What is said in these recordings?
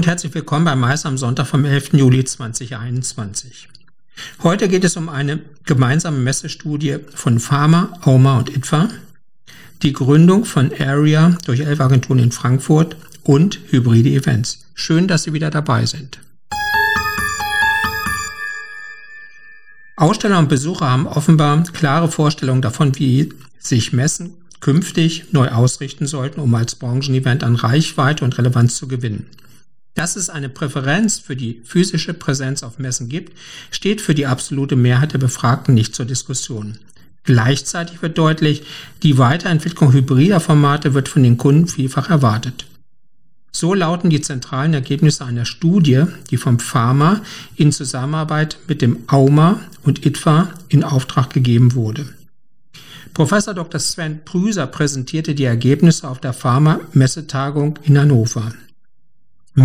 und herzlich willkommen bei Mais am Sonntag vom 11. Juli 2021. Heute geht es um eine gemeinsame Messestudie von Pharma, Auma und ITFA, die Gründung von Area durch elf Agenturen in Frankfurt und hybride Events. Schön, dass Sie wieder dabei sind. Aussteller und Besucher haben offenbar klare Vorstellungen davon, wie sich Messen künftig neu ausrichten sollten, um als Branchenevent an Reichweite und Relevanz zu gewinnen. Dass es eine Präferenz für die physische Präsenz auf Messen gibt, steht für die absolute Mehrheit der Befragten nicht zur Diskussion. Gleichzeitig wird deutlich, die Weiterentwicklung hybrider Formate wird von den Kunden vielfach erwartet. So lauten die zentralen Ergebnisse einer Studie, die vom Pharma in Zusammenarbeit mit dem AUMA und ITFA in Auftrag gegeben wurde. Professor Dr. Sven Prüser präsentierte die Ergebnisse auf der Pharma-Messetagung in Hannover.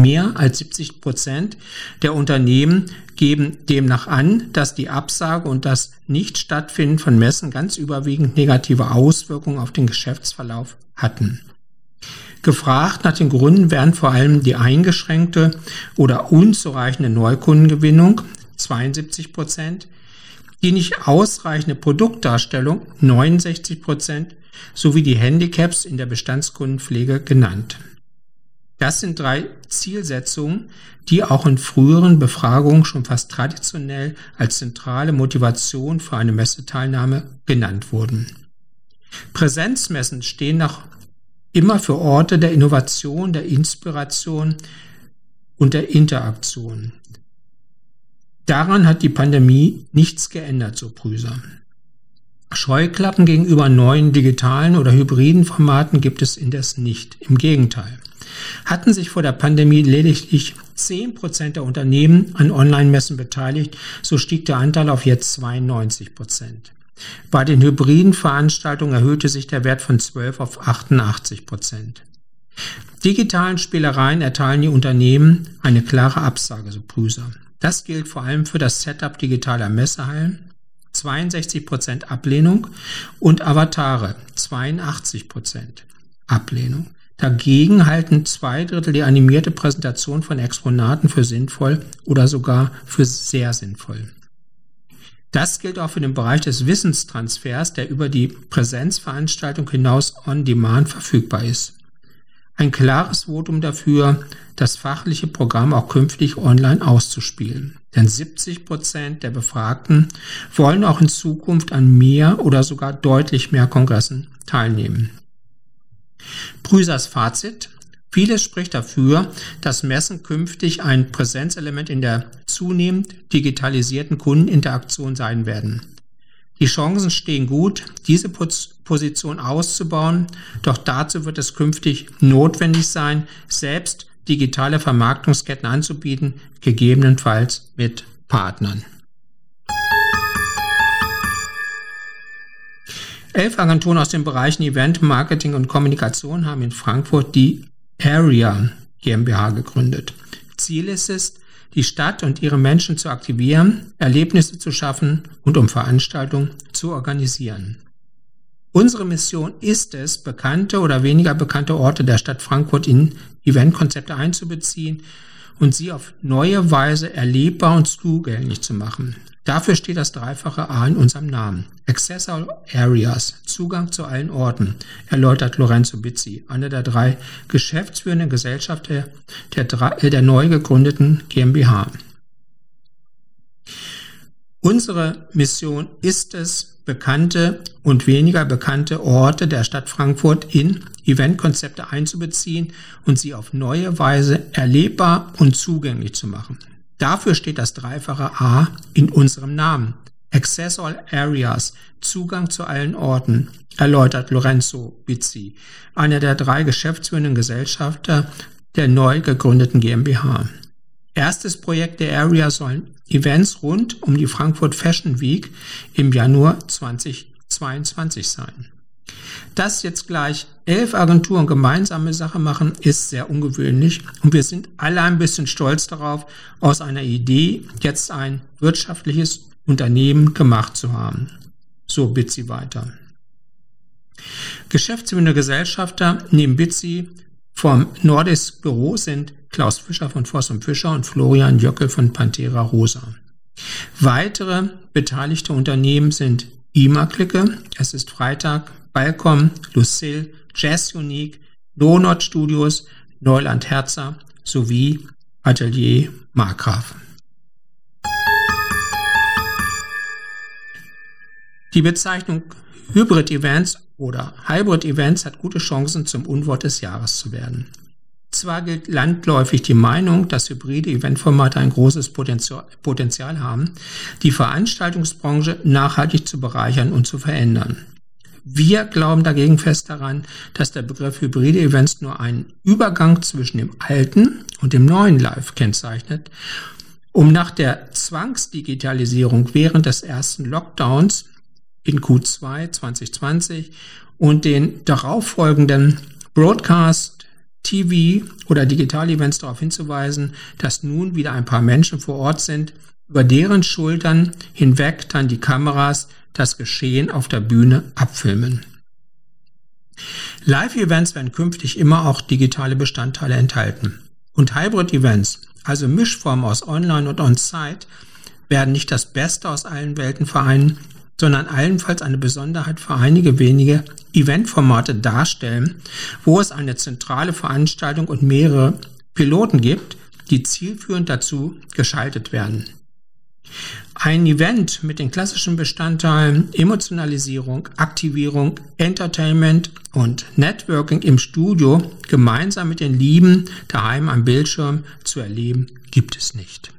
Mehr als 70 Prozent der Unternehmen geben demnach an, dass die Absage und das Nichtstattfinden von Messen ganz überwiegend negative Auswirkungen auf den Geschäftsverlauf hatten. Gefragt nach den Gründen werden vor allem die eingeschränkte oder unzureichende Neukundengewinnung 72 Prozent, die nicht ausreichende Produktdarstellung 69 Prozent sowie die Handicaps in der Bestandskundenpflege genannt. Das sind drei Zielsetzungen, die auch in früheren Befragungen schon fast traditionell als zentrale Motivation für eine Messeteilnahme genannt wurden. Präsenzmessen stehen noch immer für Orte der Innovation, der Inspiration und der Interaktion. Daran hat die Pandemie nichts geändert, so Prüser. Scheuklappen gegenüber neuen digitalen oder hybriden Formaten gibt es indes nicht. Im Gegenteil. Hatten sich vor der Pandemie lediglich 10% der Unternehmen an Online-Messen beteiligt, so stieg der Anteil auf jetzt 92%. Bei den hybriden Veranstaltungen erhöhte sich der Wert von 12 auf 88% Digitalen Spielereien erteilen die Unternehmen eine klare Absage, so Prüser. Das gilt vor allem für das Setup digitaler Messehallen, 62% Ablehnung und Avatare, 82% Ablehnung. Dagegen halten zwei Drittel die animierte Präsentation von Exponaten für sinnvoll oder sogar für sehr sinnvoll. Das gilt auch für den Bereich des Wissenstransfers, der über die Präsenzveranstaltung hinaus on demand verfügbar ist. Ein klares Votum dafür, das fachliche Programm auch künftig online auszuspielen. Denn 70 Prozent der Befragten wollen auch in Zukunft an mehr oder sogar deutlich mehr Kongressen teilnehmen. Prüsers Fazit. Vieles spricht dafür, dass Messen künftig ein Präsenzelement in der zunehmend digitalisierten Kundeninteraktion sein werden. Die Chancen stehen gut, diese Position auszubauen, doch dazu wird es künftig notwendig sein, selbst digitale Vermarktungsketten anzubieten, gegebenenfalls mit Partnern. Elf Agenturen aus den Bereichen Event, Marketing und Kommunikation haben in Frankfurt die Area GmbH gegründet. Ziel ist es, die Stadt und ihre Menschen zu aktivieren, Erlebnisse zu schaffen und um Veranstaltungen zu organisieren. Unsere Mission ist es, bekannte oder weniger bekannte Orte der Stadt Frankfurt in Eventkonzepte einzubeziehen und sie auf neue Weise erlebbar und zugänglich zu machen. Dafür steht das dreifache A in unserem Namen. Access all Areas, Zugang zu allen Orten, erläutert Lorenzo Bizzi, einer der drei geschäftsführenden Gesellschafter der, der, der neu gegründeten GmbH. Unsere Mission ist es, bekannte und weniger bekannte Orte der Stadt Frankfurt in Eventkonzepte einzubeziehen und sie auf neue Weise erlebbar und zugänglich zu machen. Dafür steht das dreifache A in unserem Namen. Access all areas, Zugang zu allen Orten, erläutert Lorenzo Bizzi, einer der drei geschäftsführenden Gesellschafter der neu gegründeten GmbH. Erstes Projekt der Area sollen Events rund um die Frankfurt Fashion Week im Januar 2022 sein. Dass jetzt gleich elf Agenturen gemeinsame Sache machen, ist sehr ungewöhnlich und wir sind alle ein bisschen stolz darauf, aus einer Idee jetzt ein wirtschaftliches Unternehmen gemacht zu haben. So Bitsi weiter. Geschäftsführende Gesellschafter neben Bitsi Vom Nordisk Büro sind Klaus Fischer von Voss und Fischer und Florian Jöckel von Pantera Rosa. Weitere beteiligte Unternehmen sind IMA-Clique, es ist Freitag, Balcom, Lucille, Jazz Unique, Donut Studios, Neuland Herzer sowie Atelier Markgraf. Die Bezeichnung Hybrid Events oder Hybrid Events hat gute Chancen, zum Unwort des Jahres zu werden. Zwar gilt landläufig die Meinung, dass hybride Eventformate ein großes Potenzial haben, die Veranstaltungsbranche nachhaltig zu bereichern und zu verändern. Wir glauben dagegen fest daran, dass der Begriff hybride Events nur einen Übergang zwischen dem alten und dem neuen Live kennzeichnet, um nach der Zwangsdigitalisierung während des ersten Lockdowns in Q2 2020 und den darauffolgenden Broadcast, TV oder Digital-Events darauf hinzuweisen, dass nun wieder ein paar Menschen vor Ort sind, über deren Schultern hinweg dann die Kameras das Geschehen auf der Bühne abfilmen. Live-Events werden künftig immer auch digitale Bestandteile enthalten. Und Hybrid-Events, also Mischformen aus Online und On-Site, werden nicht das Beste aus allen Welten vereinen, sondern allenfalls eine Besonderheit für einige wenige Eventformate darstellen, wo es eine zentrale Veranstaltung und mehrere Piloten gibt, die zielführend dazu geschaltet werden. Ein Event mit den klassischen Bestandteilen Emotionalisierung, Aktivierung, Entertainment und Networking im Studio gemeinsam mit den Lieben daheim am Bildschirm zu erleben, gibt es nicht.